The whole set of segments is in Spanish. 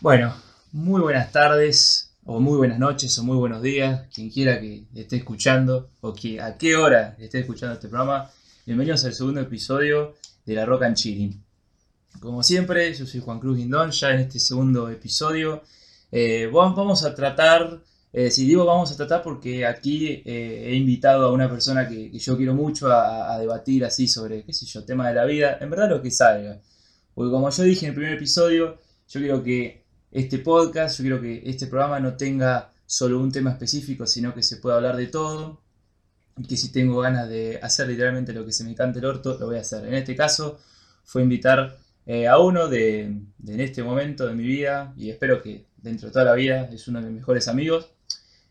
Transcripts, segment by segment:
Bueno, muy buenas tardes, o muy buenas noches, o muy buenos días, quien quiera que esté escuchando, o que a qué hora esté escuchando este programa. Bienvenidos al segundo episodio de La Roca en Chile. Como siempre, yo soy Juan Cruz Guindón, ya en este segundo episodio eh, vamos a tratar, eh, si digo vamos a tratar porque aquí eh, he invitado a una persona que, yo quiero mucho a, debatir así sobre, qué sé yo, tema de la vida, en verdad lo que salga. Porque como yo dije en el primer episodio, yo quiero que este podcast, yo quiero que este programa no tenga solo un tema específico, sino que se pueda hablar de todo. Y que si tengo ganas de hacer literalmente lo que se me cante el orto, lo voy a hacer. En este caso, fue invitar eh, a uno de, de, en este momento de mi vida, y espero que dentro de toda la vida es uno de mis mejores amigos,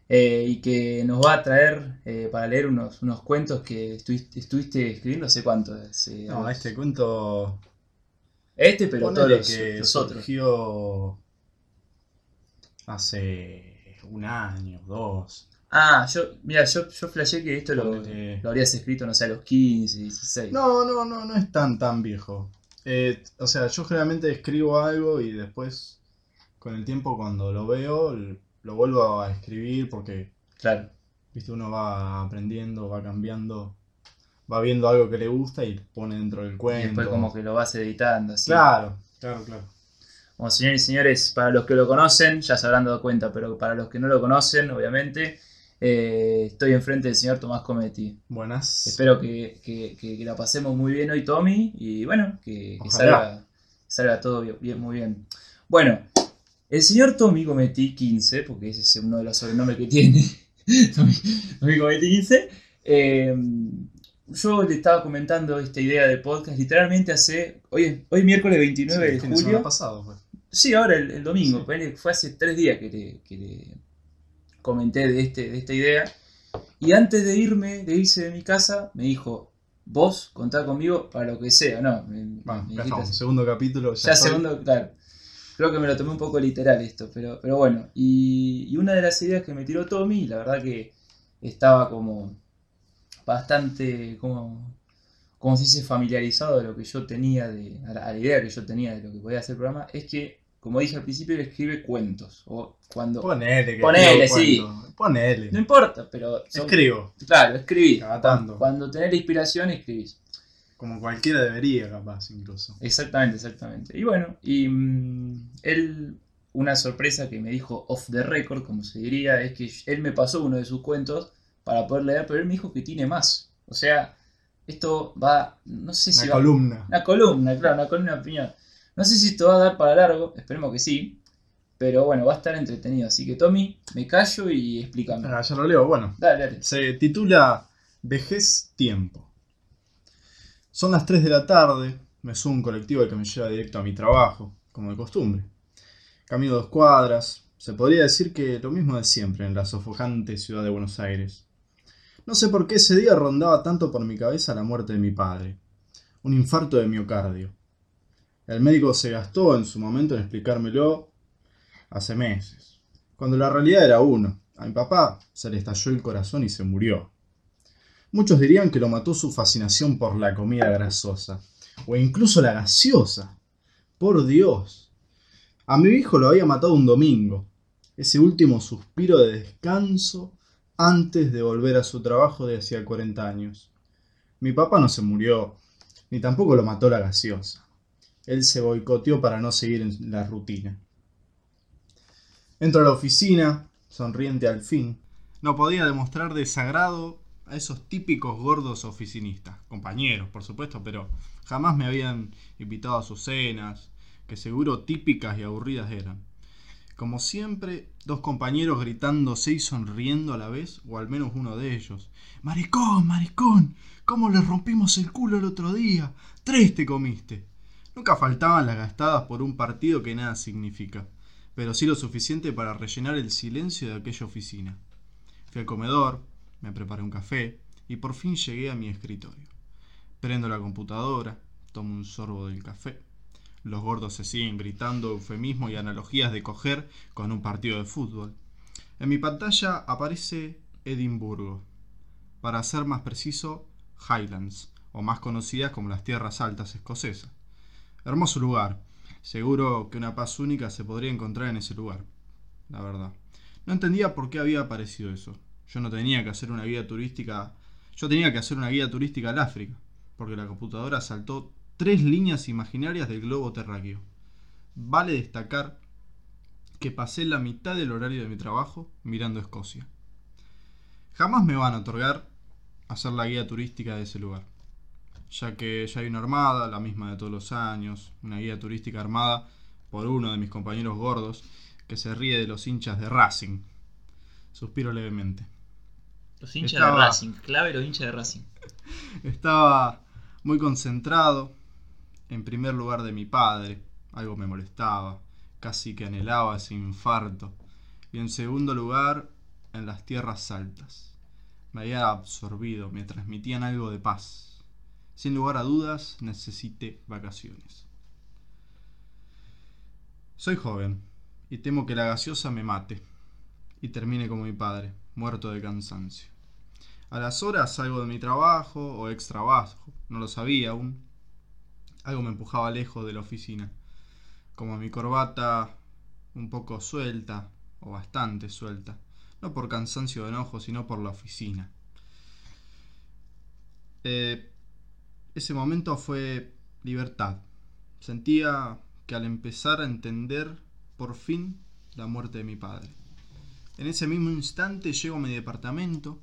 eh, y que nos va a traer eh, para leer unos, unos cuentos que estuviste, estuviste escribiendo hace cuánto. Hace, no, este cuento. Este, pero todos los, que surgió hace un año, dos. Ah, yo, mira, yo, yo flashé que esto lo, lo habrías escrito, no sé, a los 15, 16. No, no, no, no es tan tan viejo. Eh, o sea, yo generalmente escribo algo y después, con el tiempo, cuando lo veo, lo vuelvo a escribir porque, Claro. viste, uno va aprendiendo, va cambiando, va viendo algo que le gusta y pone dentro del Y cuento. después como que lo vas editando, así. Claro, claro, claro. Bueno, señores y señores, para los que lo conocen, ya se habrán dado cuenta, pero para los que no lo conocen, obviamente, eh, estoy enfrente del señor Tomás Cometti. Buenas. Espero que, que- que- que la pasemos muy bien hoy, Tommy, y bueno, que, salga, salga todo bien, bien- muy bien. Bueno, el señor Tommy Cometti 15, porque ese es uno de los sobrenombres que tiene, Tommy, Tommy Cometti 15, eh, yo le estaba comentando esta idea de podcast literalmente hace, hoy, es- hoy miércoles 29 Sí, de semana julio. pasado, pues. Sí, ahora el, el domingo, Sí. fue hace tres días que le, que le comenté de, este, de esta idea. Y antes de irme, de irse de mi casa, me dijo, vos contá conmigo para lo que sea, ¿no? Me, Bueno, me ya dijiste segundo capítulo. Ya estoy. segundo, claro. Creo que me lo tomé un poco literal esto, pero, pero bueno. Y, y una de las ideas que me tiró Tommy, la verdad que estaba como bastante, como, como se dice, familiarizado de lo que yo tenía, de, a la, a la idea que yo tenía de lo que podía hacer el programa, es que, como dije al principio, él escribe cuentos. O cuando... Ponele, que Ponele, sí. cuento. Ponele. No importa, pero... son- Escribo. Claro, escribí. Cada Cuando, tanto. cuando tenés la inspiración, escribís. Como cualquiera debería, capaz, incluso. Exactamente, exactamente. Y bueno, y mm, él, una sorpresa que me dijo off the record, como se diría, es que él me pasó uno de sus cuentos para poder leer, pero él me dijo que tiene más. O sea, esto va, no sé si Una va... columna. Una columna, claro, una columna de opinión. No sé si esto va a dar para largo, esperemos que sí. Pero bueno, va a estar entretenido. Así que Tommy, me callo y explícame. Ah, ya lo leo. Bueno, Dale, dale. se titula Vejez Tiempo. Son las 3 de la tarde. Me subo a un colectivo que me lleva directo a mi trabajo, como de costumbre. Camino dos cuadras. Se podría decir que lo mismo de siempre en la sofocante ciudad de Buenos Aires. No sé por qué ese día rondaba tanto por mi cabeza la muerte de mi padre. Un infarto de miocardio. El médico se gastó en su momento en explicármelo hace meses, cuando la realidad era uno. A mi papá se le estalló el corazón y se murió. Muchos dirían que lo mató su fascinación por la comida grasosa, o incluso la gaseosa. Por Dios. A mi hijo lo había matado un domingo, ese último suspiro de descanso antes de volver a su trabajo de hacía 40 años. Mi papá no se murió, ni tampoco lo mató la gaseosa. Él se boicoteó para no seguir en la rutina. Entro a la oficina, sonriente al fin. No podía demostrar desagrado a esos típicos gordos oficinistas, compañeros, por supuesto, pero jamás me habían invitado a sus cenas, que seguro típicas y aburridas eran. Como siempre, dos compañeros gritándose y sonriendo a la vez, o al menos uno de ellos. Maricón, maricón, ¿cómo le rompimos el culo el otro día? Tres te comiste. Nunca faltaban las gastadas por un partido que nada significa, pero sí lo suficiente para rellenar el silencio de aquella oficina. Fui al comedor, me preparé un café y por fin llegué a mi escritorio. Prendo la computadora, tomo un sorbo del café. Los gordos se siguen gritando eufemismos y analogías de coger con un partido de fútbol. En mi pantalla aparece Edimburgo. Para ser más preciso, Highlands, o más conocidas como las tierras altas escocesas. Hermoso lugar. Seguro que una paz única se podría encontrar en ese lugar. La verdad. No entendía por qué había aparecido eso. Yo no tenía que hacer una guía turística. Yo tenía que hacer una guía turística al África. Porque la computadora saltó tres líneas imaginarias del globo terráqueo. Vale destacar que pasé la mitad del horario de mi trabajo mirando Escocia. Jamás me van a otorgar hacer la guía turística de ese lugar ya que ya hay una armada, la misma de todos los años, una guía turística armada por uno de mis compañeros gordos, que se ríe de los hinchas de Racing. Suspiro levemente. Los hinchas de Racing, clave los hinchas de Racing. Estaba muy concentrado, en primer lugar de mi padre, algo me molestaba, casi que anhelaba ese infarto, y en segundo lugar en las tierras altas. Me había absorbido, me transmitían algo de paz, sin lugar a dudas, necesite vacaciones. Soy joven y temo que la gaseosa me mate y termine como mi padre, muerto de cansancio. A las horas salgo de mi trabajo o ex trabajo, no lo sabía aún. Algo me empujaba lejos de la oficina, como mi corbata un poco suelta o bastante suelta, no por cansancio de enojo, sino por la oficina. Eh, ese momento fue libertad. Sentía que al empezar a entender por fin la muerte de mi padre. En ese mismo instante llego a mi departamento,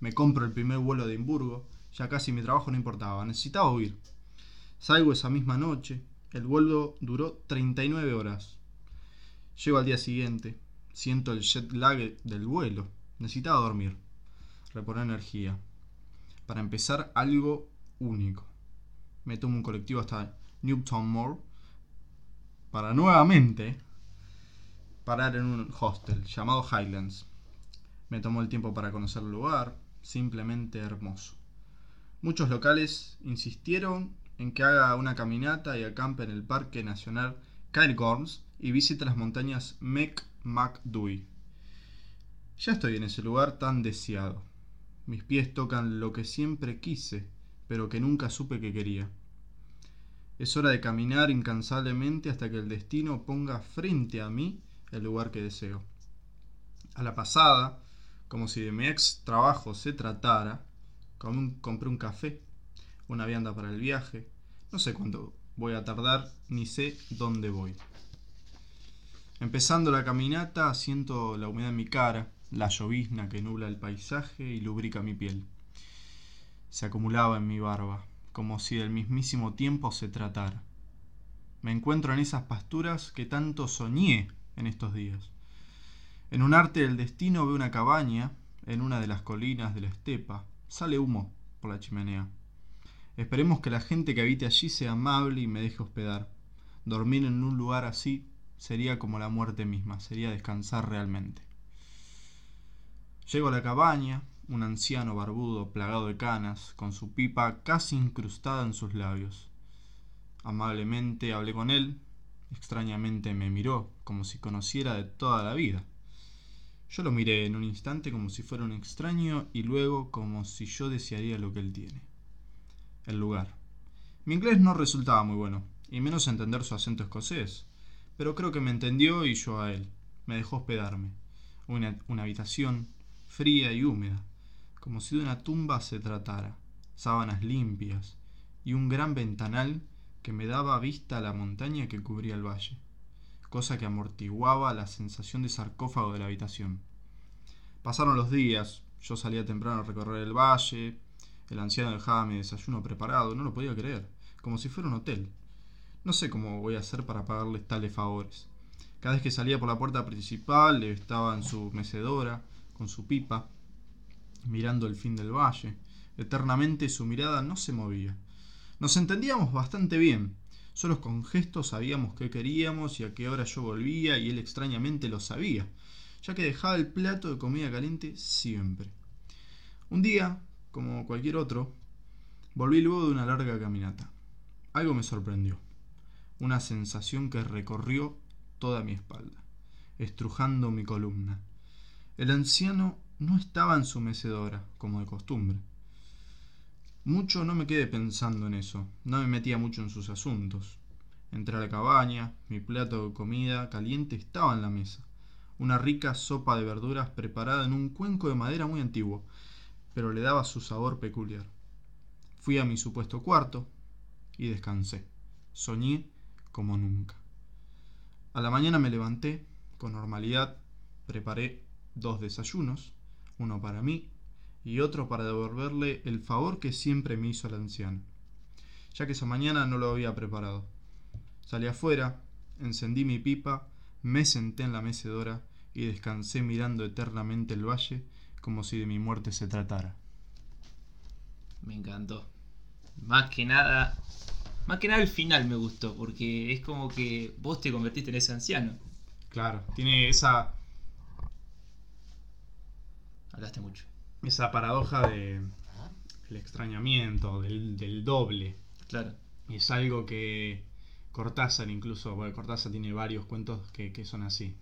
me compro el primer vuelo de Edimburgo, ya casi mi trabajo no importaba, necesitaba huir. Salgo esa misma noche, el vuelo duró 39 horas. Llego al día siguiente, siento el jet lag del vuelo, necesitaba dormir, reponer energía. Para empezar algo único. Me tomo un colectivo hasta Newton Moor para nuevamente parar en un hostel llamado Highlands. Me tomó el tiempo para conocer el lugar, simplemente hermoso. Muchos locales insistieron en que haga una caminata y acampe en el Parque Nacional Cairngorms y visite las montañas McMacDui. Ya estoy en ese lugar tan deseado. Mis pies tocan lo que siempre quise pero que nunca supe que quería. Es hora de caminar incansablemente hasta que el destino ponga frente a mí el lugar que deseo. A la pasada, como si de mi ex trabajo se tratara, compré un café, una vianda para el viaje, no sé cuánto voy a tardar, ni sé dónde voy. Empezando la caminata, siento la humedad en mi cara, la llovizna que nubla el paisaje y lubrica mi piel se acumulaba en mi barba, como si del mismísimo tiempo se tratara. Me encuentro en esas pasturas que tanto soñé en estos días. En un arte del destino veo una cabaña en una de las colinas de la estepa. Sale humo por la chimenea. Esperemos que la gente que habite allí sea amable y me deje hospedar. Dormir en un lugar así sería como la muerte misma, sería descansar realmente. Llego a la cabaña, un anciano barbudo plagado de canas, con su pipa casi incrustada en sus labios. Amablemente hablé con él, extrañamente me miró, como si conociera de toda la vida. Yo lo miré en un instante como si fuera un extraño y luego como si yo desearía lo que él tiene. El lugar. Mi inglés no resultaba muy bueno, y menos entender su acento escocés, pero creo que me entendió y yo a él. Me dejó hospedarme. Una, una habitación fría y húmeda, como si de una tumba se tratara, sábanas limpias y un gran ventanal que me daba vista a la montaña que cubría el valle, cosa que amortiguaba la sensación de sarcófago de la habitación. Pasaron los días, yo salía temprano a recorrer el valle, el anciano dejaba mi desayuno preparado, no lo podía creer, como si fuera un hotel. No sé cómo voy a hacer para pagarle tales favores. Cada vez que salía por la puerta principal, estaba en su mecedora, con su pipa, mirando el fin del valle. Eternamente su mirada no se movía. Nos entendíamos bastante bien. Solo con gestos sabíamos qué queríamos y a qué hora yo volvía y él extrañamente lo sabía, ya que dejaba el plato de comida caliente siempre. Un día, como cualquier otro, volví luego de una larga caminata. Algo me sorprendió, una sensación que recorrió toda mi espalda, estrujando mi columna. El anciano no estaba en su mecedora, como de costumbre. Mucho no me quedé pensando en eso, no me metía mucho en sus asuntos. Entré a la cabaña, mi plato de comida caliente estaba en la mesa. Una rica sopa de verduras preparada en un cuenco de madera muy antiguo, pero le daba su sabor peculiar. Fui a mi supuesto cuarto y descansé. Soñé como nunca. A la mañana me levanté, con normalidad, preparé dos desayunos, uno para mí y otro para devolverle el favor que siempre me hizo el anciano, ya que esa mañana no lo había preparado. Salí afuera, encendí mi pipa, me senté en la mecedora y descansé mirando eternamente el valle como si de mi muerte se tratara. Me encantó. Más que nada, más que nada el final me gustó, porque es como que vos te convertiste en ese anciano. Claro, tiene esa, Hablaste mucho. esa paradoja de el extrañamiento, del, del doble. Claro. Y es algo que Cortázar incluso, bueno, Cortázar tiene varios cuentos que, que son así.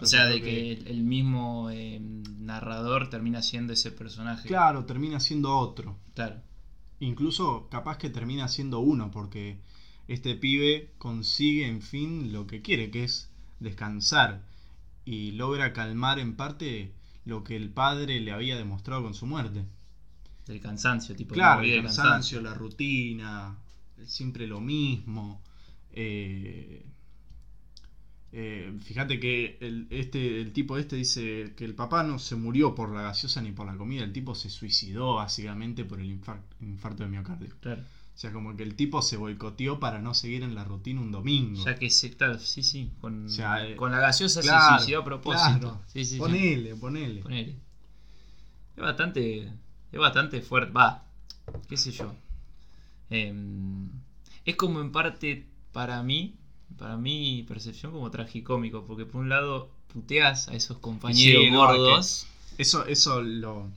O sea, de que el, el mismo eh, narrador termina siendo ese personaje. Claro, termina siendo otro. Claro. Incluso capaz que termina siendo uno, porque este pibe consigue en fin lo que quiere, que es descansar. Y logra calmar en parte lo que el padre le había demostrado con su muerte. Del cansancio, tipo. Claro, el de cansancio, la rutina, siempre lo mismo. Eh, eh, fíjate que el, este, el tipo este dice que el papá no se murió por la gaseosa ni por la comida, el tipo se suicidó básicamente por el infar- infarto de miocardio. Claro. O sea, como que el tipo se boicoteó para no seguir en la rutina un domingo. Ya que se, claro, sí, sí. Con, O sea, eh, con la gaseosa claro, se suicidó a propósito. claro. Sí, sí, sí. ponele, ponele. Ponele. Es bastante. Es bastante fuerte. Va. Qué sé yo. Em, es como en parte para mí. Para mi percepción como tragicómico. Porque por un lado puteas a esos compañeros Sí, no, gordos. Eso, eso lo.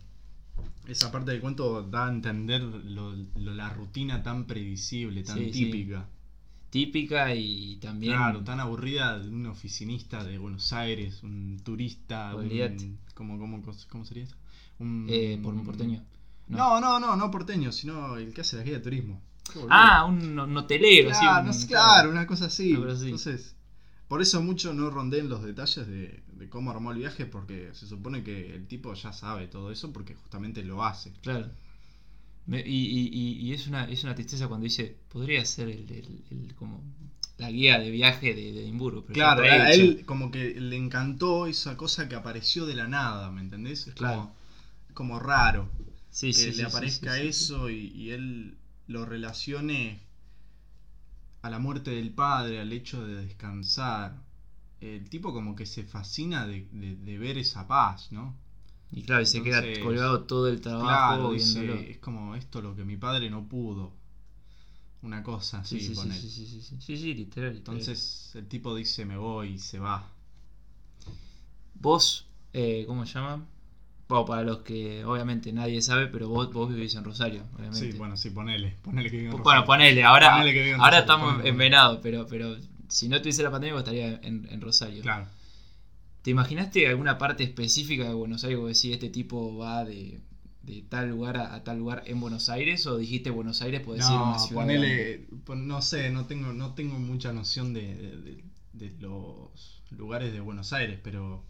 Esa parte del cuento da a entender lo- lo- la rutina tan predecible, tan Sí, sí. típica. Típica y también. Claro, tan aburrida de un oficinista de Buenos Aires, un turista, un. ¿cómo, cómo, cómo sería eso? Un, eh, por un porteño. No. no, no, no, porteño, sino el que hace la guía de turismo. Ah, un, un hotelero. así, claro, un- no sé, claro, una cosa así. Una cosa así. Entonces, por eso mucho no rondé en los detalles de, de cómo armó el viaje, porque se supone que el tipo ya sabe todo eso porque justamente lo hace. Claro. Me- y, y- es una es una tristeza cuando dice, podría ser el, el- el- como la guía de viaje de, de Edimburgo. Pero Claro, a él como que le encantó esa cosa que apareció de la nada, ¿me entendés? Es Claro. como, como raro Sí, que sí, le sí, sí, aparezca sí, sí, eso Y, y él lo relacione a la muerte del padre, al hecho de descansar. El tipo como que se fascina de, de- de ver esa paz, ¿no? Y claro, y se queda colgado todo el trabajo Claro, dice, es como esto lo que mi padre no pudo. Una cosa así, Sí, sí, sí, ponele. sí, sí, sí, sí, sí, sí, literal. Entonces el tipo dice me voy y se va. vos, eh, ¿cómo se llama? Bueno, para los que obviamente nadie sabe, pero vos, vos vivís en Rosario, obviamente. Sí, bueno, sí, ponele. Ponele que vive en Rosario. Bueno, ponele, ahora, Ponele que vive en ahora Rosario, estamos ponele. en Venado, pero, pero si no tuviese la pandemia, vos estaría en, en Rosario. Claro. ¿Te imaginaste alguna parte específica de Buenos Aires? Vos decís, este tipo va de, de tal lugar a, a tal lugar en Buenos Aires, o dijiste Buenos Aires, podés ir a No, una ciudad. ponele, pon- no sé, no tengo, no tengo mucha noción de- de los lugares de Buenos Aires, pero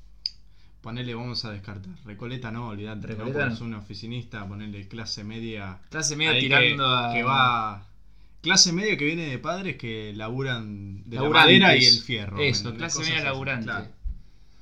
ponele, vamos a descartar. Recoleta no, olvidate, Recoleta no, es un oficinista, ponele clase media. Clase media tirando que, a. que va. Clase media que viene de padres que laburan de la madera y el fierro. ¿me Eso, clase media laburante. claro.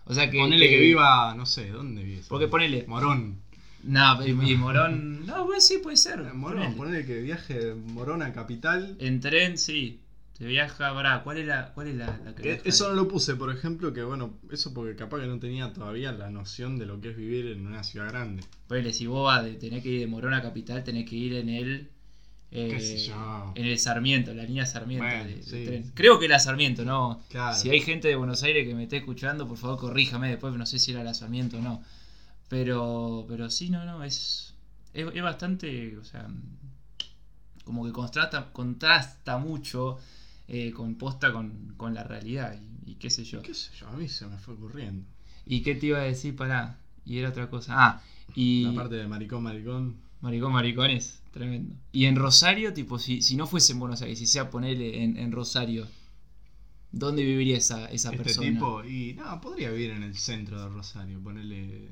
O sea que. Ponele que, viva, no sé, ¿dónde vive? Porque ponele. Morón. No, y, y Morón. No, pues sí, puede ser. Morón, ponele. ponele que viaje de Morón a Capital. En tren, sí. Se viaja, pará, ¿cuál es la, cuál es la, la que Que viaja? Eso no lo puse, por ejemplo, que bueno, eso porque capaz que no tenía todavía la noción de lo que es vivir en una ciudad grande. Ponele, si vos vas de tener que ir de Morón a Capital, tenés que ir en el. eh, Qué sé yo. en el Sarmiento, la línea Sarmiento Bueno, de- sí, tren. Creo que era Sarmiento, ¿no? Claro. Si hay gente de Buenos Aires que me esté escuchando, por favor corríjame después, no sé si era la Sarmiento o no. Pero, pero sí, no, no, es, es, es bastante, o sea, como que contrasta, contrasta mucho eh, con posta con, con la realidad y, y qué sé yo. ¿Qué sé yo? A mí se me fue ocurriendo. ¿Y qué te iba a decir? Pará, y era otra cosa. Ah, y... La parte de maricón, maricón. Maricón, maricón es tremendo. Y en Rosario, tipo, si, si no fuese en Buenos Aires, si sea ponerle en, en Rosario, ¿dónde viviría esa, esa Este persona? tipo, y no, podría vivir en el centro de Rosario, ponerle.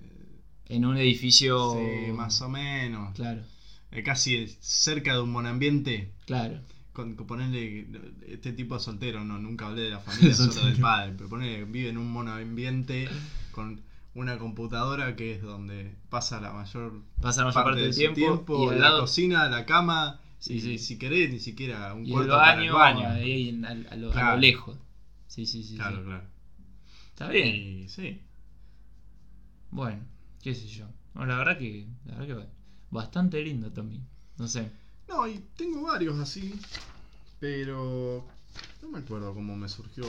En un edificio. Sí, más o menos. Claro, Eh, casi cerca de un monambiente. claro. Con, con ponerle. Este tipo es soltero, no, nunca hablé de la familia, solo del padre. Pero ponerle, vive en un monoambiente con una computadora que es donde pasa la mayor Pasa la mayor parte, de del su tiempo, y al la lado. cocina, la cama. Sí, y sí. si querés, ni siquiera un Y el cuarto para baño, el baño. ahí en- a, a lo, a Claro. lo lejos. Sí, sí, sí. Claro, sí. claro. Está bien. Y sí. Bueno, qué sé yo. No, la verdad que. La verdad que bastante lindo Tommy. No sé. No, y tengo varios así, pero no me acuerdo cómo me surgió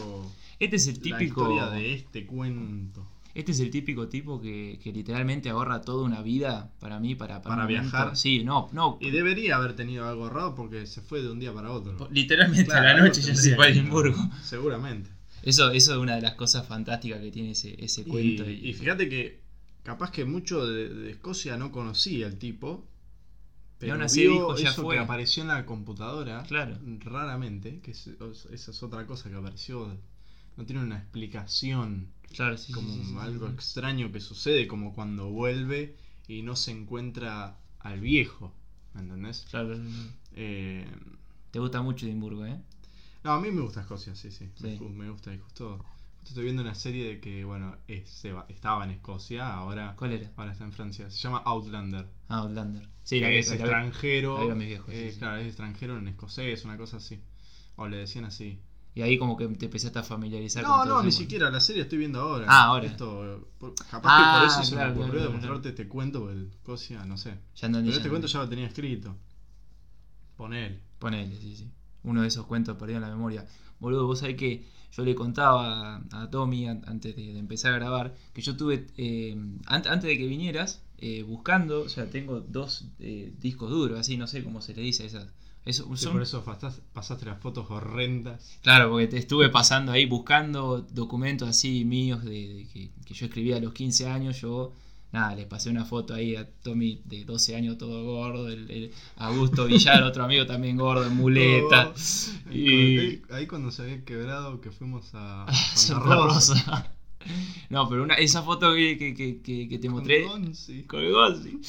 Este es el la típico. historia de este cuento. Este es el típico tipo que, que literalmente ahorra toda una vida para mí, para, Para viajar. Sí, no, no. Y debería haber tenido algo ahorrado porque se fue de un día para otro. Literalmente Claro, a la noche ya se fue a Edimburgo. Seguramente. Eso, eso es una de las cosas fantásticas que tiene ese, ese Y, cuento. y fíjate que capaz que mucho de, de Escocia no conocía el tipo. Pero aún así vio dijo, "Ya eso fue". que apareció en la computadora Claro. raramente, que es- esa es otra cosa que apareció. No tiene una explicación. claro, sí, como sí, sí, sí, algo extraño que sucede, como cuando vuelve y no se encuentra al viejo, ¿me entendés? Claro. Eh, te gusta mucho Edimburgo, ¿eh? no, a mí me gusta Escocia, sí, sí, Me, me gusta y justo estoy viendo una serie de que, bueno, es- se va- estaba en Escocia, ahora, ¿Cuál era? ahora está en Francia, se llama Outlander. Ah, Outlander. Sí, que es la que- extranjero, la viejos, eh, sí. claro, es extranjero en escocés, una cosa así, o le decían así. Y ahí como que te empezaste a familiarizar No, con no, el ni siquiera, la serie estoy viendo ahora. Ah, ahora. Esto, por- capaz Ah, que por eso se me ocurrió claro, de claro. este cuento, porque Escocia, no sé. Ya entendí, Pero ya este cuento entendí. ya lo tenía escrito. Ponele. Ponele, sí, sí. Uno de esos cuentos perdido en la memoria. Boludo, vos sabés que yo le contaba a, a Tommy an- antes de, de empezar a grabar que yo tuve, eh, an- antes de que vinieras, eh, buscando, o sea, tengo dos eh, discos duros, así, no sé cómo se le dice a esas. Eso, Sí, por eso pasas- pasaste las fotos horrendas. Claro, porque te estuve pasando ahí buscando documentos así míos de, de que, que yo escribía a los 15 años. Yo, nada, le pasé una foto ahí a Tommy de 12 años todo gordo, el, el Augusto Villar, otro amigo también gordo, en muleta. Oh, Y- ahí, ahí cuando se había quebrado que fuimos a Santa Rosa. Rosa. No, pero una, esa foto que, que, que, que- te Con mostré Gonzi. colgó, sí.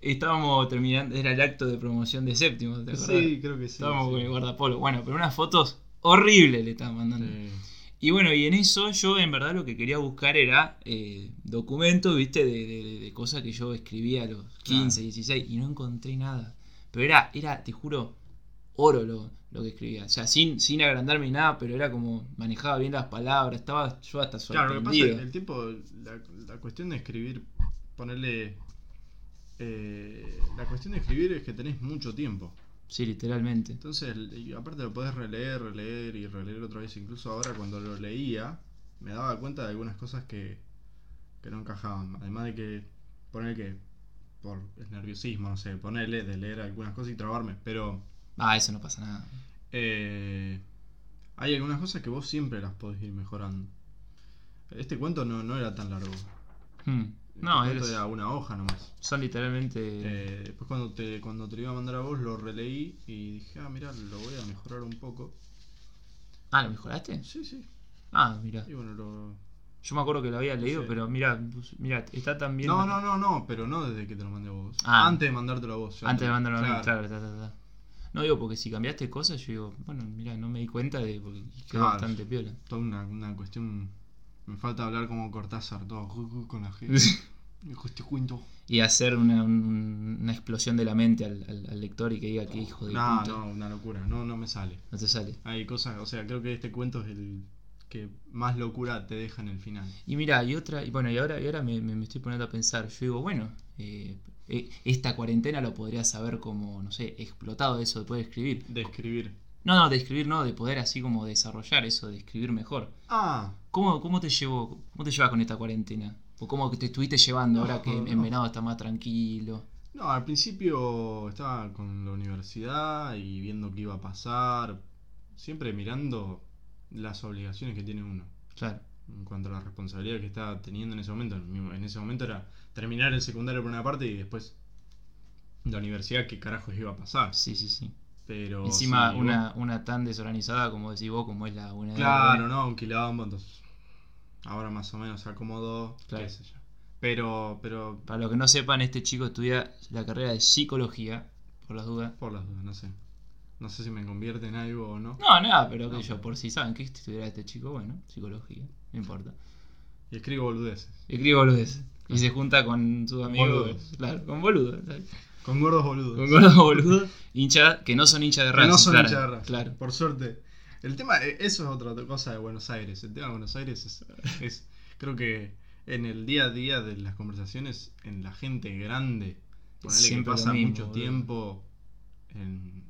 Estábamos terminando, era el acto de promoción de séptimo, ¿te acordás? Sí, creo que sí. Estábamos sí. con el guardapolo. Bueno, pero unas fotos horribles le estaban mandando. Sí. Y bueno, y en eso yo en verdad lo que quería buscar era eh, documentos, viste, de, de- de- cosas que yo escribía a los 15, 16 y no encontré nada. Pero era, era te juro, oro lo, lo que escribía. O sea, sin, sin agrandarme ni nada, pero era como manejaba bien las palabras, estaba yo hasta Claro, lo que pasa es sorprendido. que el tipo, la, la cuestión de escribir, ponerle... eh, la cuestión de escribir es que tenés mucho tiempo. Sí, literalmente. Entonces, y aparte lo podés releer, releer y releer otra vez. Incluso ahora cuando lo leía, me daba cuenta de algunas cosas que, que no encajaban. Además de que, poner que, por el nerviosismo, no sé, ponerle de leer algunas cosas y trabarme. Pero Ah, eso no pasa nada. eh, hay algunas cosas que vos siempre las podés ir mejorando. Este cuento no, no era tan largo. Hmm. No, cuento es- era una hoja nomás. son literalmente... Eh, después cuando te, cuando te lo iba a mandar a vos lo releí y dije, ah, mira, lo voy a mejorar un poco. Ah, ¿lo mejoraste? Sí, sí. Ah, mira. Y bueno, lo, Yo me acuerdo que lo había leído, Sí. pero mira, pues, mira, está tan bien... No, no, no, no, pero no desde que te lo mandé a vos. Ah. Antes de mandártelo a vos. Antes te- de mandarlo a mí, claro. No digo porque si cambiaste cosas, yo digo, bueno, mira, no me di cuenta de porque quedó Claro. bastante piola. Toda una, una cuestión. Me falta hablar como Cortázar, todo con la gente. Este y hacer una, un- una explosión de la mente al, al- al lector y que diga que hijo de No, puta. no, una locura. No, no me sale. No te sale. Hay cosas, o sea, creo que este cuento es el que más locura te deja en el final. Y mira, y otra, y bueno, y ahora, y ahora me, me- me estoy poniendo a pensar, yo digo, bueno, eh, eh, esta cuarentena lo podrías haber como, no sé, explotado eso de poder escribir. De escribir. No, no, de escribir no, de poder así como desarrollar eso, de escribir mejor. Ah, ¿Cómo, cómo te llevó, cómo te llevas con esta cuarentena? ¿O cómo te estuviste llevando ahora que No, en no. Venado está más tranquilo? no, al principio estaba con la universidad y viendo qué iba a pasar. Siempre mirando las obligaciones que tiene uno. Claro. En cuanto a la responsabilidad que estaba teniendo en ese momento. En ese momento era terminar el secundario por una parte y después la universidad, qué carajos iba a pasar. Sí, sí, sí. Pero Encima sí, una, una tan desorganizada como decís vos, como es la una Claro, no, un quilombo, entonces. Ahora más o menos se acomodó, Claro. qué sé yo. Pero, pero, Para los que no sepan, este chico estudia la carrera de psicología, por las dudas. por las dudas, no sé. No sé si me convierte en algo o no. No, nada, pero No, que yo, por si saben que estudiará este chico, bueno, psicología, no importa. Y escribo boludeces. Escribe boludeces. Y se junta con sus amigos. Boludos. Claro, con boludos. Con gordos boludos. Con gordos boludos, hinchas que no son hinchas de Que Racing. no son claro, hinchas de Racing, Claro. Por suerte. El tema, eh, eso es otra cosa de Buenos Aires. El tema de Buenos Aires es, es- creo que en el día a día de las conversaciones, en la gente grande, ponele que pasa mismo, mucho tiempo en,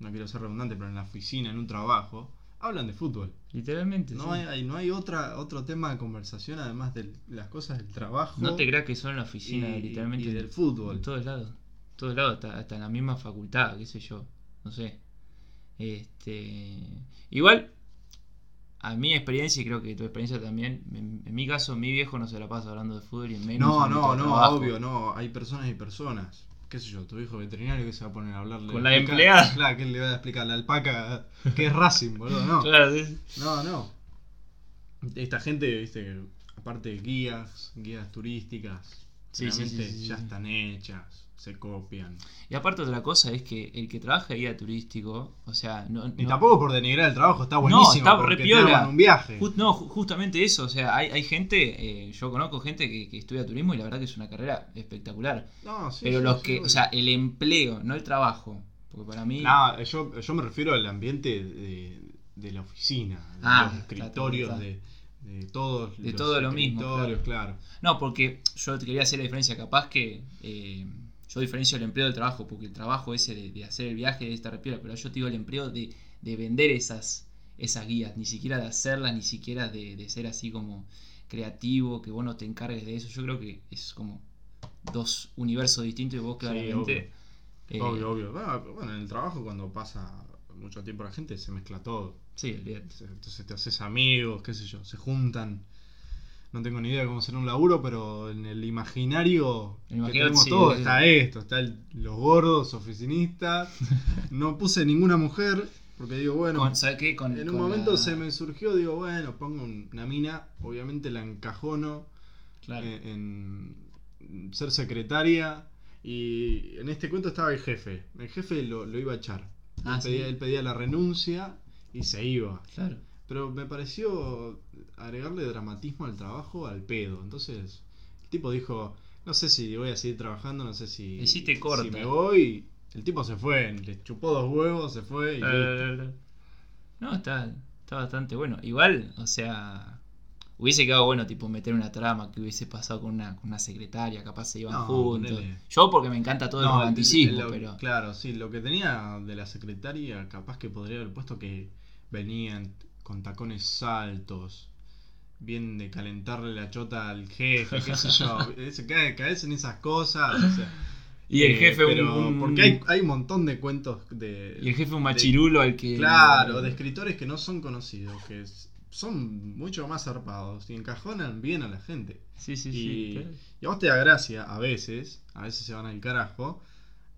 no quiero ser redundante, pero en la oficina, en un trabajo, hablan de fútbol. Literalmente. No sí. hay, no hay otra, otro tema de conversación además de las cosas del trabajo No te creas que solo en la y, oficina, literalmente. y del En fútbol. todos lados. En todos lados, hasta, hasta en la misma facultad, qué sé yo. No sé. Este. Igual, a mi experiencia, y creo que tu experiencia también, en, en mi caso, mi viejo no se la pasa hablando de fútbol y menos. No, en no, no, trabajo. obvio, no. Hay personas y personas. ¿Qué sé yo? Tu hijo veterinario que se va a poner a hablarle. Con la empleada. Claro, que le va a explicar la alpaca que es Racing, boludo. No, Claro, sí. no, no. Esta gente, viste, aparte de guías, guías turísticas, Sí, ya están hechas, se copian. Y aparte, otra cosa es que el que trabaja guía turístico, o sea, no. Y no- tampoco por denigrar el trabajo, está buenísimo. está porque re te un viaje. No, ju- justamente eso, o sea, hay, hay gente, eh, yo conozco gente que, que estudia turismo y la verdad que es una carrera espectacular. No, sí, pero sí, los sí, que, o sea, el empleo, no el trabajo. Porque para mí. No, yo, yo me refiero al ambiente de, de la oficina, de Ah, los escritorios, está. de, de todos De los todo lo mismo, escritorios, claro. No, porque yo te quería hacer la diferencia, capaz que eh, yo diferencio el empleo del trabajo, porque el trabajo ese de, de hacer el viaje de esta repiola, pero yo te digo el empleo de, de vender esas, esas guías, ni siquiera de hacerlas, ni siquiera de, de ser así como creativo, que vos no te encargues de eso. Yo creo que es como dos universos distintos y vos Sí, claramente... eh, obvio, obvio. Bueno, bueno, en el trabajo cuando pasa mucho tiempo la gente se mezcla todo. Sí, olvídate. Entonces te haces amigos, qué sé yo, se juntan. No tengo ni idea de cómo será un laburo, pero en el imaginario, que tenemos sí, todos está esto, está el- los gordos, oficinistas. No puse ninguna mujer, porque digo, bueno, Con- ¿Sabes qué? Con, en un con momento la- se me surgió, digo, bueno, pongo un- una mina, obviamente la encajono Claro. eh, en, ser secretaria. Y en este cuento estaba el jefe. El jefe lo, lo iba a echar. Ah, él, ¿sí? pedía, él pedía la renuncia y se iba. Claro. Pero me pareció agregarle dramatismo al trabajo al pedo. Entonces, el tipo dijo, no sé si voy a seguir trabajando, no sé si, Hiciste corta. si me voy. El tipo se fue, le chupó dos huevos, se fue y. Eh, No, está, está bastante bueno. Igual, o sea, hubiese quedado bueno tipo meter una trama que hubiese pasado con una, con una secretaria, capaz se iban No, juntos. Yo porque me encanta todo el romanticismo, lo- pero... Claro, sí, lo que tenía de la secretaria, capaz que podría haber puesto que venían con tacones altos, bien de calentarle la chota al jefe, qué sé yo. Es- cae- caes en esas cosas. o sea, Y el eh, jefe un- pero un- Porque hay, hay un montón de cuentos de. Y el jefe un de- machirulo al que... Claro, de escritores que no son conocidos, que es- son mucho más zarpados y encajonan bien a la gente. Sí, sí, Y, sí. claro. y a vos te da gracia, a veces, a veces se van al carajo,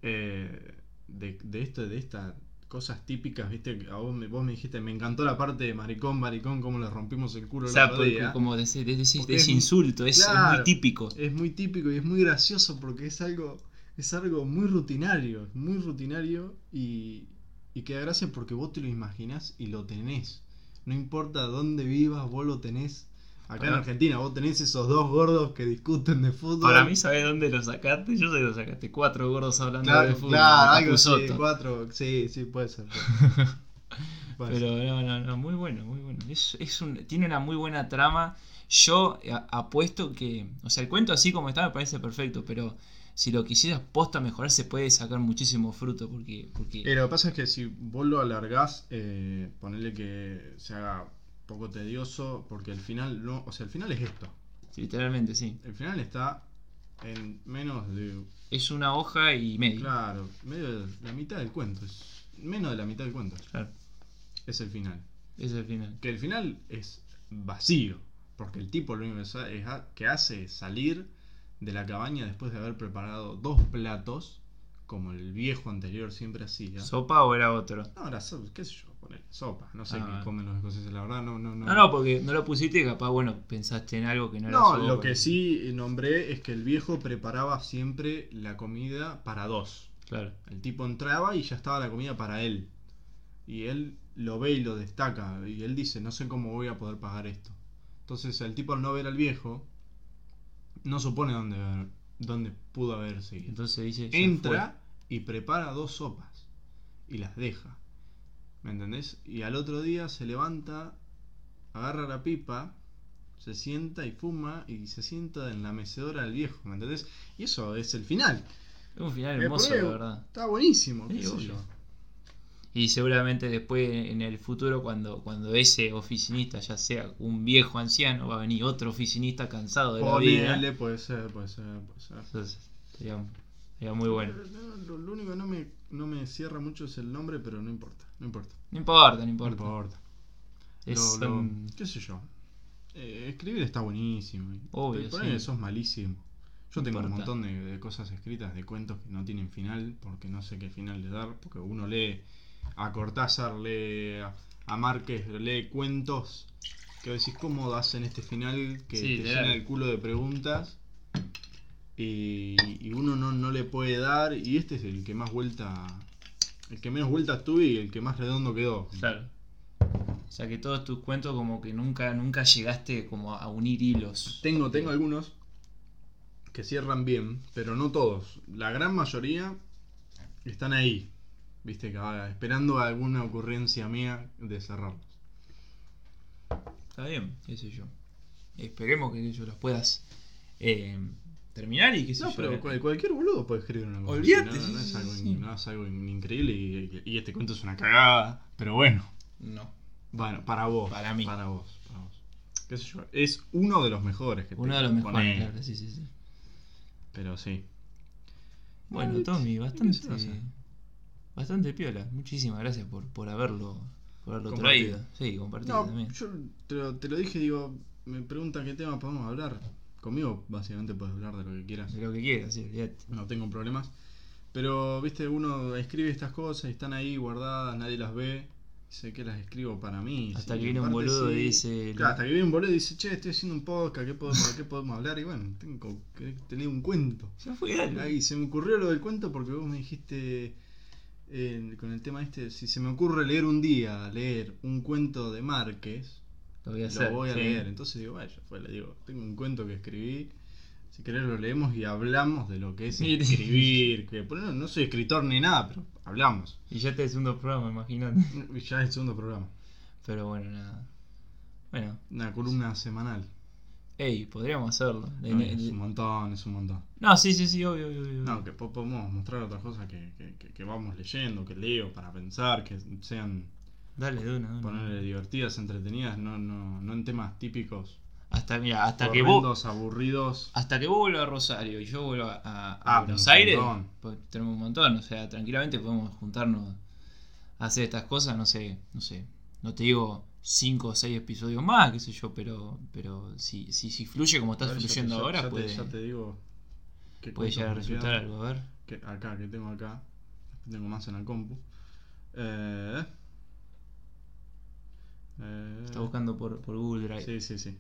eh, de, de, esto, de estas cosas típicas, viste, que a vos me, vos me dijiste, me encantó la parte de maricón, maricón, cómo le rompimos el culo O el sea, otro porque día. como de ese, de ese- de Porque ese es- insulto, es, es muy típico. Es muy típico y es muy gracioso porque es algo, es algo muy rutinario, muy rutinario y, y que da gracia porque vos te lo imaginás y lo tenés. No importa dónde vivas, vos lo tenés. Acá en Argentina vos tenés esos dos gordos que discuten de fútbol. Para mí, ¿sabes dónde lo sacaste? Yo sé que lo sacaste. Cuatro gordos hablando Claro, de fútbol. claro, algo así, cuatro, sí, sí, puede ser. Puede ser. Pero no, no, no, muy bueno, muy bueno. Es, es un, tiene una muy buena trama. Yo a- apuesto que, o sea, el cuento así como está me parece perfecto, pero si lo quisieras posta mejorar, se puede sacar muchísimo fruto. Porque, porque Eh, lo que pasa es que si vos lo alargás, eh, ponerle que se haga poco tedioso, porque el final no, o sea, el final es esto. literalmente sí. El final está en menos de, Es una hoja y medio. claro, medio de la mitad del cuento, es menos de la mitad del cuento. Claro, Es el final. es el final. Que el final es vacío, porque el tipo lo único que hace es salir de la cabaña después de haber preparado dos platos, como el viejo anterior siempre hacía. ¿Sopa o era otro? No, era sopa, qué sé yo, poner sopa. No sé Ah. qué comen los escoceses, la verdad, no, no, no. No, no, porque no lo pusiste y capaz, bueno, pensaste en algo que no era No, lo que sí nombré es que el viejo preparaba siempre la comida para dos. Claro. El tipo entraba y ya estaba la comida para él. Y él lo ve y lo destaca. Y él dice, no sé cómo voy a poder pagar esto. Entonces el tipo al no ver al viejo, no supone dónde, dónde pudo haber seguido. Entonces dice. Entra y prepara dos sopas. Y las deja. ¿Me entendés? Y al otro día se levanta, agarra la pipa, se sienta y fuma y se sienta en la mecedora del viejo. ¿Me entendés? Y eso es el final. Es un final Eh, hermoso, la verdad. Está buenísimo. Qué sé obvio. yo. Y seguramente después en el futuro, cuando, cuando ese oficinista, ya sea un viejo anciano, va a venir otro oficinista cansado de la vida. Puede ser, puede ser, puede ser. Entonces, sería, sería muy bueno. No, Lo, lo único que no me, no me cierra mucho es el nombre, pero no importa. No importa. No importa, no No importa. importa. Es, Lo- ¿Qué sé yo? Eh, escribir está buenísimo. Obvio, por ahí sí. sos malísimo. Yo No tengo un importa. montón de, de cosas escritas, de cuentos que no tienen final, porque no sé qué final le dar, porque uno lee a Cortázar, lee a, a Márquez, lee cuentos que decís cómo hacen este final que Sí, te llena el culo de preguntas y, y uno no, no le puede dar y este es el que más vuelta, el que menos vueltas tuve y el que más redondo quedó. Claro. O sea que todos tus cuentos como que nunca, nunca llegaste como a unir hilos. Tengo, tengo algunos que cierran bien, pero no todos. La gran mayoría están ahí, viste, que esperando alguna ocurrencia mía de cerrarlos. Está bien, qué sé yo. Esperemos que yo los puedas eh, terminar y qué sé No, yo. pero eh, cual- cualquier boludo puede escribir una cosa. Olvídate, no, no sí, es sí, algo, sí. no es algo increíble y, y este cuento es una cagada, pero bueno. No. Bueno, para vos. Para mí. Para vos, para vos. Qué sé yo, es uno de los mejores que Uno de los mejores, claro, sí, sí, sí. Pero sí. Bueno, Tommy, ¿qué bastante. Bastante piola. Muchísimas gracias por, por haberlo, por haberlo Compartido. traído. Sí, compartido No, también. yo te lo, te lo dije, digo, me preguntan qué tema podemos hablar. Conmigo básicamente puedes hablar de lo que quieras. De lo que quieras, sí, olvídate. No tengo problemas. Pero, viste, uno escribe estas cosas y están ahí guardadas, nadie las ve. Sé que las escribo para mí. Hasta sí, que viene un boludo sí. y dice. Claro, hasta que viene un boludo y dice, che, estoy haciendo un podcast, ¿qué podemos, ¿qué podemos hablar? Y bueno, tengo que tener un cuento. Ya fue algo. Ahí se me ocurrió lo del cuento porque vos me dijiste eh, con el tema este, si se me ocurre leer un día, leer un cuento de Márquez, Lo voy a lo hacer. voy a sí. leer. Entonces digo, vaya, fue, le digo, tengo un cuento que escribí. Si querés lo leemos y hablamos de lo que es escribir. Que bueno, no soy escritor ni nada, pero hablamos. Y ya te es un programa, imagínate. Y Ya es el segundo programa. Pero bueno, nada. Bueno, Una columna semanal. ey, podríamos hacerlo. No, es un montón, es un montón. No, sí, sí, sí, obvio, obvio, obvio. No, que po- podemos mostrar otras cosas que, que- que- que vamos leyendo, que leo para pensar, que sean Dale, de una, de una. ponerle divertidas, entretenidas, no, no, no en temas típicos, Hasta, mira, hasta que vos. aburridos. Hasta que vos vuelvas a Rosario y yo vuelva a, a Ah, Buenos Aires, pues tenemos un montón. O sea, tranquilamente podemos juntarnos a hacer estas cosas. No sé, no sé. No te digo cinco o seis episodios más, qué sé yo, pero pero si, si, si fluye como estás ver, fluyendo ya- ahora, ya te- puede, ya te digo qué puede llegar a resultar algo. A ver. Que acá, que tengo acá. Tengo más en la compu. Eh, eh, Está buscando por, por Google Drive. Sí, sí, sí.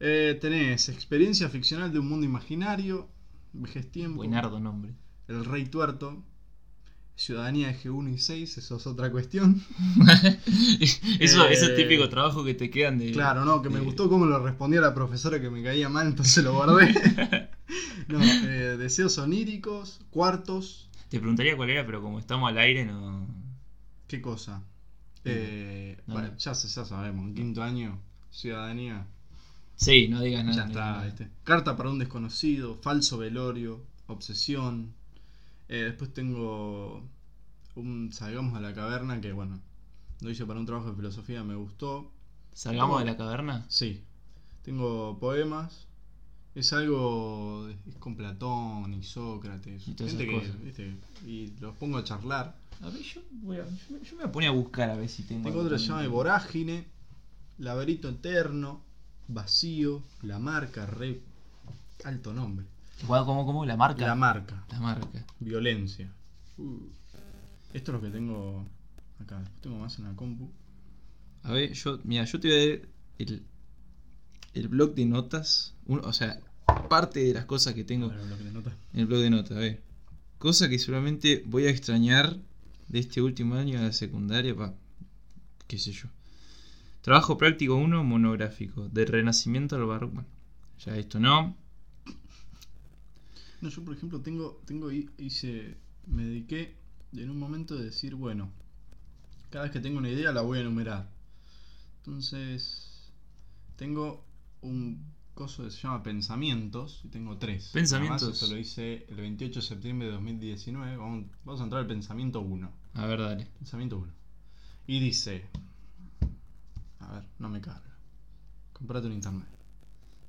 Eh, tenés experiencia ficcional de un mundo imaginario, vejez tiempo, Buenardo nombre. el rey tuerto, ciudadanía de G1 y 6, eso es otra cuestión. Eso, Eh, ese típico trabajo que te quedan de. Claro, no, que me de- gustó cómo lo respondía la profesora que me caía mal, entonces lo guardé. no, eh, deseos oníricos, cuartos, Te preguntaría cuál era, pero como estamos al aire, no. ¿qué cosa? Eh, No, bueno, no. ya, sabemos, en quinto año, ciudadanía, Sí, no digas nada. ya está, nada. ¿viste? Carta para un desconocido, falso velorio, Obsesión. Eh, después tengo un Salgamos a la caverna que, bueno, lo hice para un trabajo de filosofía, me gustó. ¿Salgamos de la caverna? Sí. Tengo poemas. Es algo. Es con Platón y Sócrates. Y todas gente esas que, cosas. ¿viste? Y los pongo a charlar. A ver, yo, voy a, yo, me- yo me voy a poner a buscar a ver si tengo. Tengo otro que se llama. Vorágine, Laberinto Eterno, Vacío, La Marca, re alto nombre. ¿Cómo, cómo? ¿La marca? La Marca, La marca. Violencia. Uh. Esto es lo que tengo acá. Después tengo más en la compu. A ver, yo, mira, yo te voy a dar el, el blog de notas. un- o sea, parte de las cosas que tengo Ahora, bloque de notas. en el blog de notas. A ver. Cosa que seguramente voy a extrañar de este último año de la secundaria. Pa, qué sé yo. Trabajo práctico 1 monográfico. Del renacimiento al barroco. Bueno, ya esto no. No, yo por ejemplo tengo, tengo hi- hice, me dediqué en un momento de decir, bueno, cada vez que tengo una idea la voy a enumerar. Entonces, tengo un coso que se llama pensamientos y tengo tres. Pensamientos. Además, esto lo hice el 28 de septiembre de 2019. Vamos, vamos a entrar al pensamiento 1. A ver, dale. Pensamiento 1. Y dice, a ver, no me carga. Comprate un internet.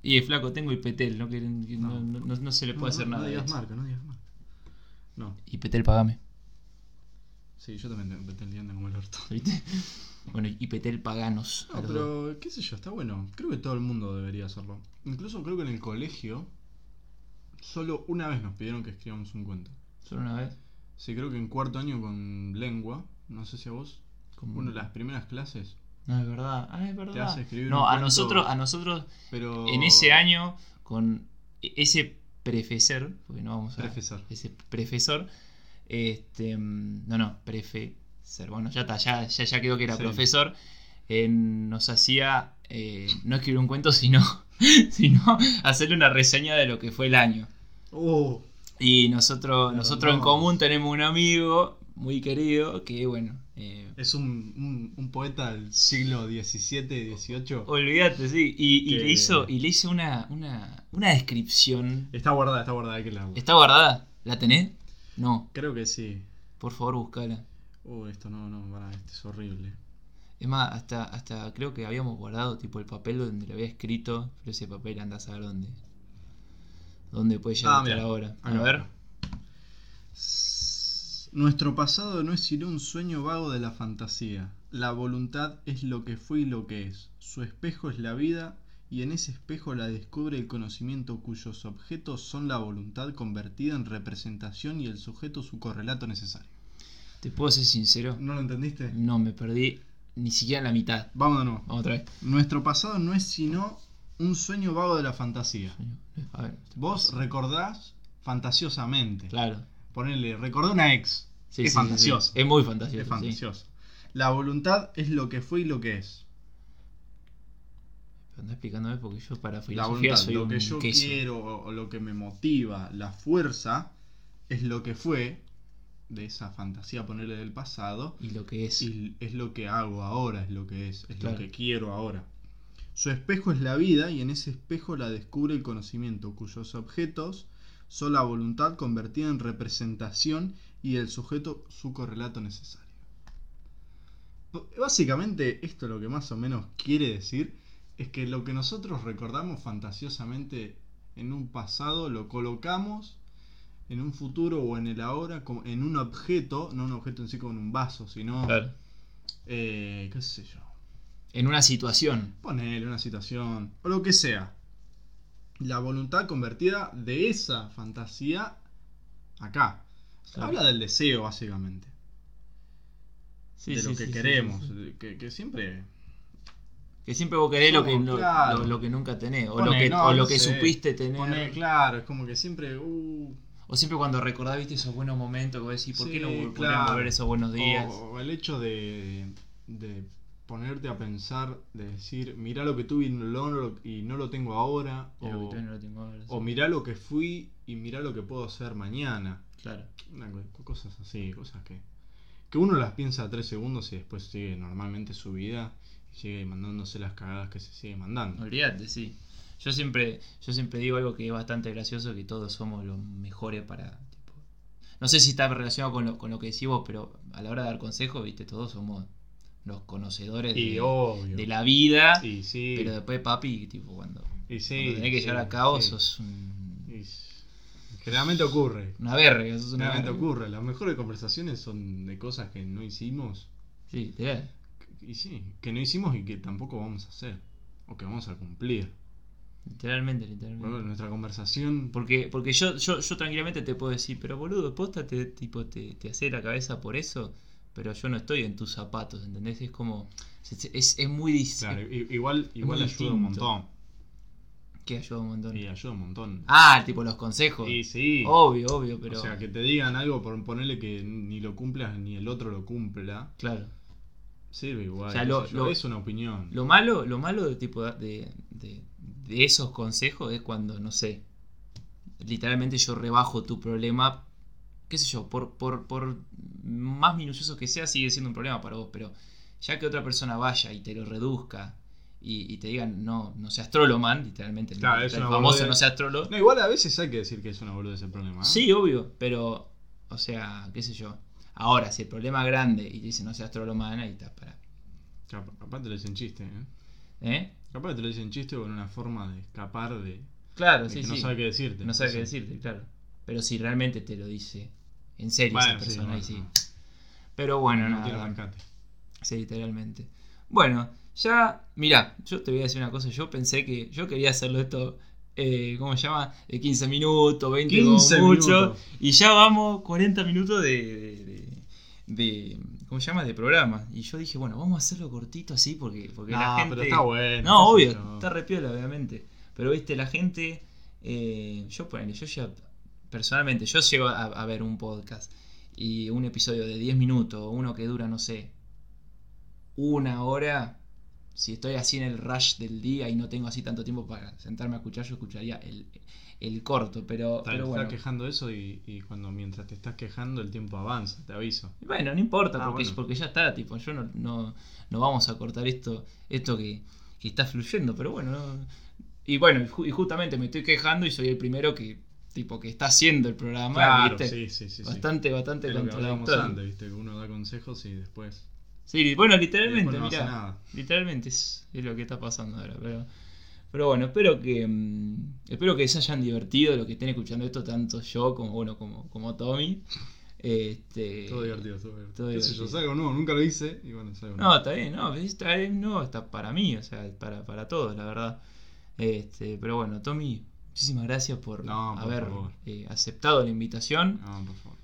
Y eh, flaco, tengo IPTEL, ¿no? Que, no, No. no- no se le puede No, hacer no, nada. No digas marca, no digas marca. No, IPTEL, pagame. sí, yo también tengo te entiendo como el orto. ¿Viste? Bueno, IPTEL paganos. a No, dos. pero qué sé yo, está bueno. Creo que todo el mundo debería hacerlo. Incluso creo que en el colegio solo una vez nos pidieron que escribamos un cuento. Solo una vez. Sí, creo que en cuarto año con lengua, no sé si a vos, Como... una de las primeras clases, No, es verdad. Ah, es verdad. hace escribir no, un a cuento. nosotros, a nosotros pero en ese año, con e- ese profesor, porque no vamos a. Profesor. Ese profesor. Este. mm, No, no, prefesor. Bueno, ya está, ya, ya, ya quedó que era Sí. profesor. eh, nos hacía eh, no escribir un cuento, sino, sino hacerle una reseña de lo que fue el año. Oh, Y nosotros, nosotros en común tenemos un amigo muy querido que, bueno, eh, es un, un, un poeta del siglo XVII, XVIII. olvídate, sí. Y, le hizo, y le hizo una, una, una descripción. Está guardada, está guardada, que leerla. ¿Está guardada? ¿La tenés? No, Creo que sí. por favor, buscala. Oh, esto no, no, para, este es horrible. Es más, hasta, hasta creo que habíamos guardado tipo el papel donde lo había escrito, pero ese papel anda a saber dónde. ¿Dónde puede llegar Ah, a estar mira. ahora? A ver. Nuestro pasado no es sino un sueño vago de la fantasía. La voluntad es lo que fue y lo que es. Su espejo es la vida y en ese espejo la descubre el conocimiento cuyos objetos son la voluntad convertida en representación y el sujeto su correlato necesario. ¿Te puedo ser sincero? ¿No lo entendiste? No, me perdí ni siquiera en la mitad. Vamos de nuevo. Vamos otra vez. Nuestro pasado no es sino un sueño vago de la fantasía. A ver. Vos recordás fantasiosamente. Claro. Ponele, recordá una ex. Sí, es sí, fantasioso. sí. Es muy fantasioso. Es fantasioso. La voluntad es lo que fue y lo que es. Anda explicándome porque yo para La filosofía voluntad, soy lo un que yo queso. quiero o lo que me motiva, la fuerza, es lo que fue de esa fantasía ponerle del pasado Y lo que es. y es lo que hago ahora, es lo que es, es Claro. lo que quiero ahora. Su espejo es la vida y en ese espejo la descubre el conocimiento, cuyos objetos son la voluntad convertida en representación y el sujeto su correlato necesario. Básicamente esto lo que más o menos quiere decir es que lo que nosotros recordamos fantasiosamente en un pasado lo colocamos en un futuro o en el ahora como en un objeto, no un objeto en sí como en un vaso, sino Claro. eh, qué sé yo, En una situación. ponerle una situación o lo que sea. La voluntad convertida de esa fantasía acá. Claro. Habla del deseo básicamente, Sí, de sí, lo que sí, queremos. Que, que siempre Que siempre vos querés lo que, Somos, no- claro. lo, lo que nunca tenés. O Pone, lo que, no, o lo no que supiste tener. pone claro, es como que siempre uh, O siempre cuando recordás, viste, esos buenos momentos que vos decís, ¿por Sí, qué no claro. volver esos buenos días? O, o el hecho de, de ponerte a pensar, de decir, mirá lo que tuve y no lo, y no lo tengo ahora, o, no lo tengo ahora, sí. o mirá lo que fui y mirá lo que puedo hacer mañana. Claro. Cosas así, cosas que, que uno las piensa tres segundos y después sigue normalmente su vida y sigue mandándose las cagadas que se sigue mandando. Olvídate, sí. Yo siempre, yo siempre digo algo que es bastante gracioso, que todos somos los mejores para... tipo, no sé si está relacionado con lo, con lo que decís vos, pero a la hora de dar consejos, viste, todos somos los conocedores Y de, obvio. de la vida. Y sí. Pero después, papi, tipo, cuando, y sí, cuando tenés que sí, llevar a cabo, sos un- Y generalmente ocurre. una verga. Sos una Generalmente verga. ocurre. Las mejores conversaciones son de cosas que no hicimos. Sí, literal. Y sí, que no hicimos y que tampoco vamos a hacer. O que vamos a cumplir. Literalmente, literalmente. Bueno, nuestra conversación. Porque, porque yo, yo, yo tranquilamente te puedo decir, pero boludo, posta te, tipo, te, te hace la cabeza por eso, pero yo no estoy en tus zapatos, ¿entendés? Es como. Es, es, es muy dis- Claro, igual, igual ayuda un distinto. montón. que ayuda un montón. Y ayuda un montón. Ah, tipo los consejos. Y sí. Obvio, obvio, pero. O sea, que te digan algo por ponerle que ni lo cumplas ni el otro lo cumpla. Claro. Sirve igual. O sea, lo- lo- es una opinión. Lo malo, lo malo de tipo de, de, de esos consejos es cuando, no sé, literalmente yo rebajo tu problema, qué sé yo, por, por, por más minucioso que sea, sigue siendo un problema para vos, pero ya que otra persona vaya y te lo reduzca y, y te digan, no, no seas trolo, man, literalmente, el- Claro, famoso boludez. no seas trolo. No, igual a veces hay que decir que es una boludez el problema. ¿eh? Sí, obvio, pero, o sea, qué sé yo. Ahora, si el problema es grande y te dicen no seas trolo, man, ahí está, para. Cap- Capaz te lo dicen chiste, ¿eh? ¿Eh? Capaz te lo dicen chiste o en una forma de escapar de, Claro, de sí, que no sí. sabe qué decirte. No sabe qué decirte, claro. Pero si realmente te lo dice en serio Bueno, esa persona, ahí bueno, sí. Pero bueno, No nada. Sí, literalmente. Bueno, ya, mira, yo te voy a decir una cosa. Yo pensé que yo quería hacerlo esto, eh, ¿cómo se llama? De 15 minutos, 20 15 como mucho. minutos. Y ya vamos 40 minutos de, de, de- de- ¿Cómo se llama? De programa. Y yo dije, bueno, vamos a hacerlo cortito así porque, porque la gente. pero está bueno. No, obvio, está re piola, obviamente. Pero viste, la gente. eh, yo ponele, yo ya. Personalmente, yo llego a, a ver un podcast y un episodio de 10 minutos, uno que dura, no sé, una hora. Si estoy así en el rush del día y no tengo así tanto tiempo para sentarme a escuchar, yo escucharía el, el corto. Pero, Está, pero bueno. estás quejando eso y, y cuando mientras te estás quejando el tiempo avanza, te aviso. Bueno, no importa, Ah, porque, bueno. porque ya está, tipo, yo no, no, no vamos a cortar esto, esto que, que está fluyendo, pero bueno, no- y bueno, y, ju- y justamente me estoy quejando y soy el primero que, tipo, que está haciendo el programa, Claro, ¿viste? sí, sí, sí. bastante, bastante Es lo que hablábamos contradictorio. antes, viste, que uno da consejos y después, Sí, bueno, literalmente, no mirá, nada. literalmente es, es lo que está pasando ahora, pero, pero bueno, espero que, mm, espero que se hayan divertido los que estén escuchando esto, tanto yo como, bueno, como, como Tommy. Este, Todo divertido, todo divertido. todo ¿Qué sé yo? es algo nuevo, nunca lo hice y bueno, es algo No, nuevo. está bien, no, está bien, no, está para mí, o sea, para, para todos, la verdad. Este, pero bueno, Tommy, muchísimas gracias por No, por haber favor. eh, aceptado la invitación. No, por favor.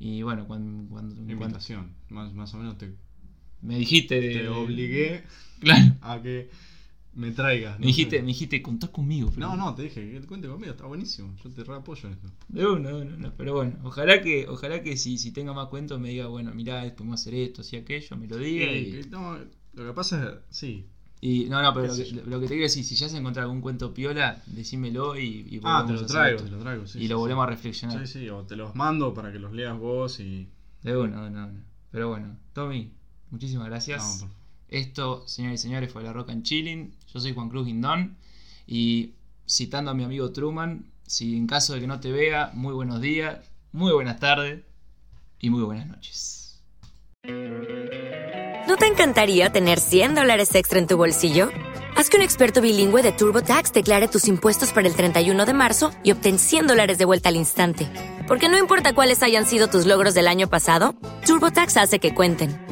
Y bueno, cuando, cuando, cuando Invitación. Más, más o menos te, me dijiste te obligué Claro. a que me traigas. Me dijiste, me dijiste, contá conmigo. pero- No, no, te dije que cuente conmigo, está buenísimo. Yo te re apoyo en esto. De uno, de uno, no, pero bueno, ojalá que, ojalá que si, si tenga más cuentos me diga, bueno, mirá, podemos hacer esto, así aquello, me lo diga. Eh, Y, no, lo que pasa es, sí. y- no, no, pero lo que, lo que te quiero decir, si ya se encuentra algún cuento piola, decímelo y, y Ah, te lo traigo, esto. te lo traigo, sí. y sí, lo sí. volvemos a reflexionar. Sí, sí, o te los mando para que los leas vos y. De uno, de uno, de uno. Pero bueno, Tommy, muchísimas gracias. No, por- Esto, señores y señores, fue La Roca en Chilling. Yo soy Juan Cruz Guindón. Y citando a mi amigo Truman, si en caso de que no te vea, muy buenos días, muy buenas tardes y muy buenas noches. ¿No te encantaría tener 100 dólares extra en tu bolsillo? Haz que un experto bilingüe de TurboTax declare tus impuestos para el 31 de marzo y obtén 100 dólares de vuelta al instante. Porque no importa cuáles hayan sido tus logros del año pasado, TurboTax hace que cuenten.